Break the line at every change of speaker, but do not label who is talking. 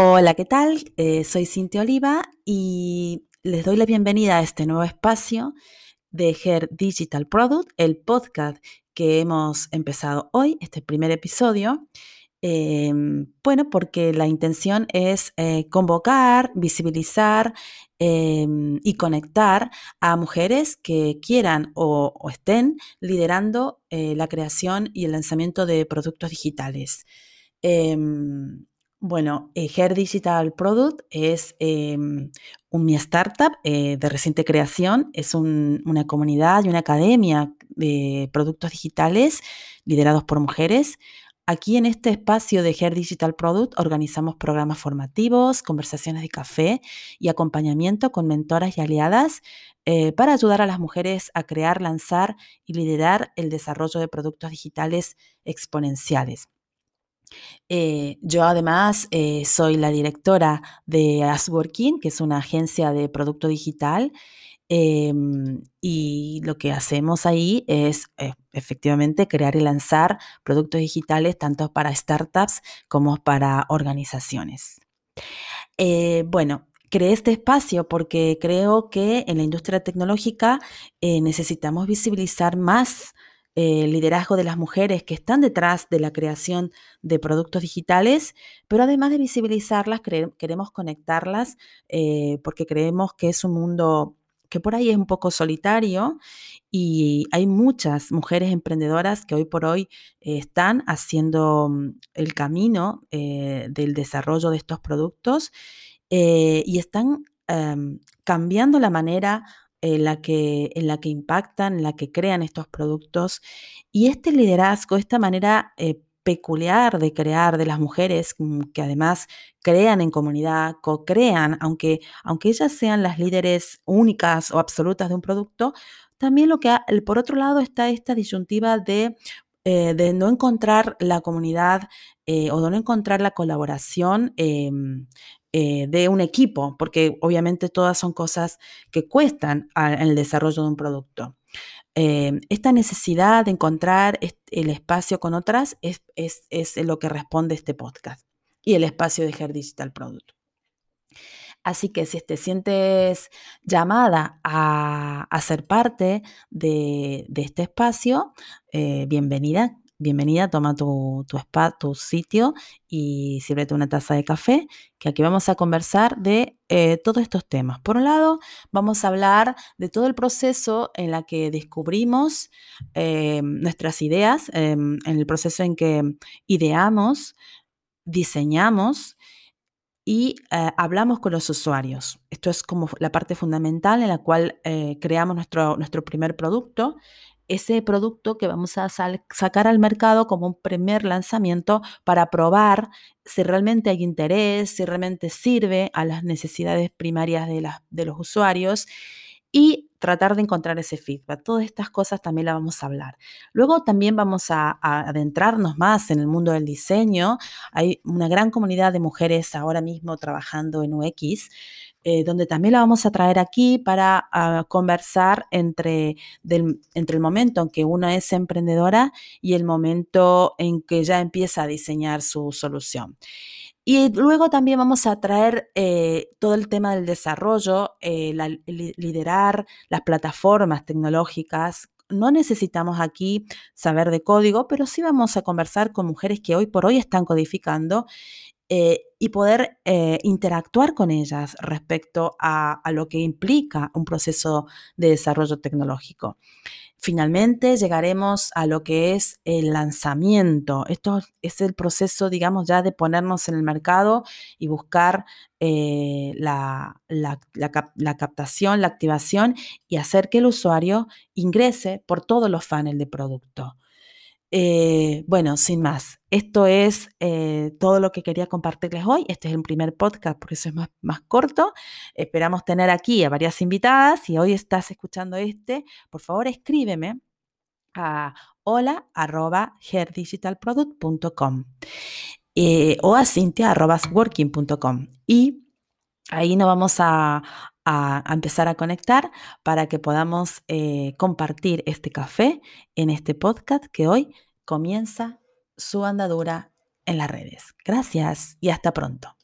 Hola, ¿qué tal? Eh, soy Cintia Oliva y les doy la bienvenida a este nuevo espacio de Her Digital Product, el podcast que hemos empezado hoy, este primer episodio. Em, bueno, porque la intención es eh, convocar, visibilizar em, y conectar a mujeres que quieran o, estén liderando eh, la creación y el lanzamiento de productos digitales. Bueno, eh, Hair Digital Product es em, un, mi startup eh, de reciente creación. Es una comunidad y una academia de productos digitales liderados por mujeres. Aquí en este espacio de Hair Digital Product organizamos programas formativos, conversaciones de café y acompañamiento con mentoras y aliadas eh, para ayudar a las mujeres a crear, lanzar y liderar el desarrollo de productos digitales exponenciales. Eh, yo además eh, soy la directora de Asworking, que es una agencia de producto digital, em, y lo que hacemos ahí es eh, efectivamente crear y lanzar productos digitales tanto para startups como para organizaciones. bueno, creé este espacio porque creo que en la industria tecnológica necesitamos visibilizar más el liderazgo de las mujeres que están detrás de la creación de productos digitales, pero además de visibilizarlas, queremos conectarlas eh, porque creemos que es un mundo que por ahí es un poco solitario y hay muchas mujeres emprendedoras que hoy por hoy eh, están haciendo mm, el camino eh, del desarrollo de estos productos y están em, cambiando la manera en la, que, en la que impactan, en la que crean estos productos. Y este liderazgo, esta manera eh, peculiar de crear de las mujeres, mm, que además crean en comunidad, co-crean, aunque, aunque ellas sean las líderes únicas o absolutas de un producto, también lo que, por otro lado, está esta disyuntiva de eh, de no encontrar la comunidad eh, o de no encontrar la colaboración em, eh, de un equipo, porque obviamente todas son cosas que cuestan en el desarrollo de un producto. Eh, esta necesidad de encontrar el espacio con otras es, es, lo que responde este podcast y el espacio de Her Digital Product. Así que si te sientes llamada a, ser parte de, este espacio, eh, bienvenida, bienvenida, toma tu, tu, spa, tu sitio y sírvete una taza de café, que aquí vamos a conversar de eh, todos estos temas. Por un lado, vamos a hablar de todo el proceso en la que descubrimos eh, nuestras ideas, em, en el proceso en que ideamos, diseñamos y eh, hablamos con los usuarios. Esto es como la parte fundamental en la cual creamos nuestro, nuestro primer producto ese producto que vamos a sacar al mercado como un primer lanzamiento para probar si realmente hay interés, si realmente sirve a las necesidades primarias de, de los usuarios y tratar de encontrar ese feedback. Todas estas cosas también las vamos a hablar. Luego también vamos a, adentrarnos más en el mundo del diseño. Hay una gran comunidad de mujeres ahora mismo trabajando en UX, eh, donde también la vamos a traer aquí para ah, conversar entre, entre el momento en que una es emprendedora y el momento en que ya empieza a diseñar su solución. Y luego también vamos a traer eh, todo el tema del desarrollo, eh, liderar las plataformas tecnológicas. No necesitamos aquí saber de código, pero sí vamos a conversar con mujeres que hoy por hoy están codificando eh, y poder interactuar con ellas respecto a, lo que implica un proceso de desarrollo tecnológico. Finalmente llegaremos a lo que es el lanzamiento. Esto es el proceso, digamos, ya de ponernos en el mercado y buscar eh, la, captación, la activación y hacer que el usuario ingrese por todos los funnels de producto. Eh, bueno, sin más, esto es eh, todo lo que quería compartirles hoy. Este es el primer podcast, por eso es más, más corto. Esperamos tener aquí a varias invitadas. Si hoy estás escuchando este, por favor escríbeme a hola.herdigitalproduct.com eh, o a cintia.working.com y ahí nos vamos a, empezar a conectar para que podamos eh, compartir este café en este podcast que hoy comienza su andadura en las redes. Gracias y hasta pronto.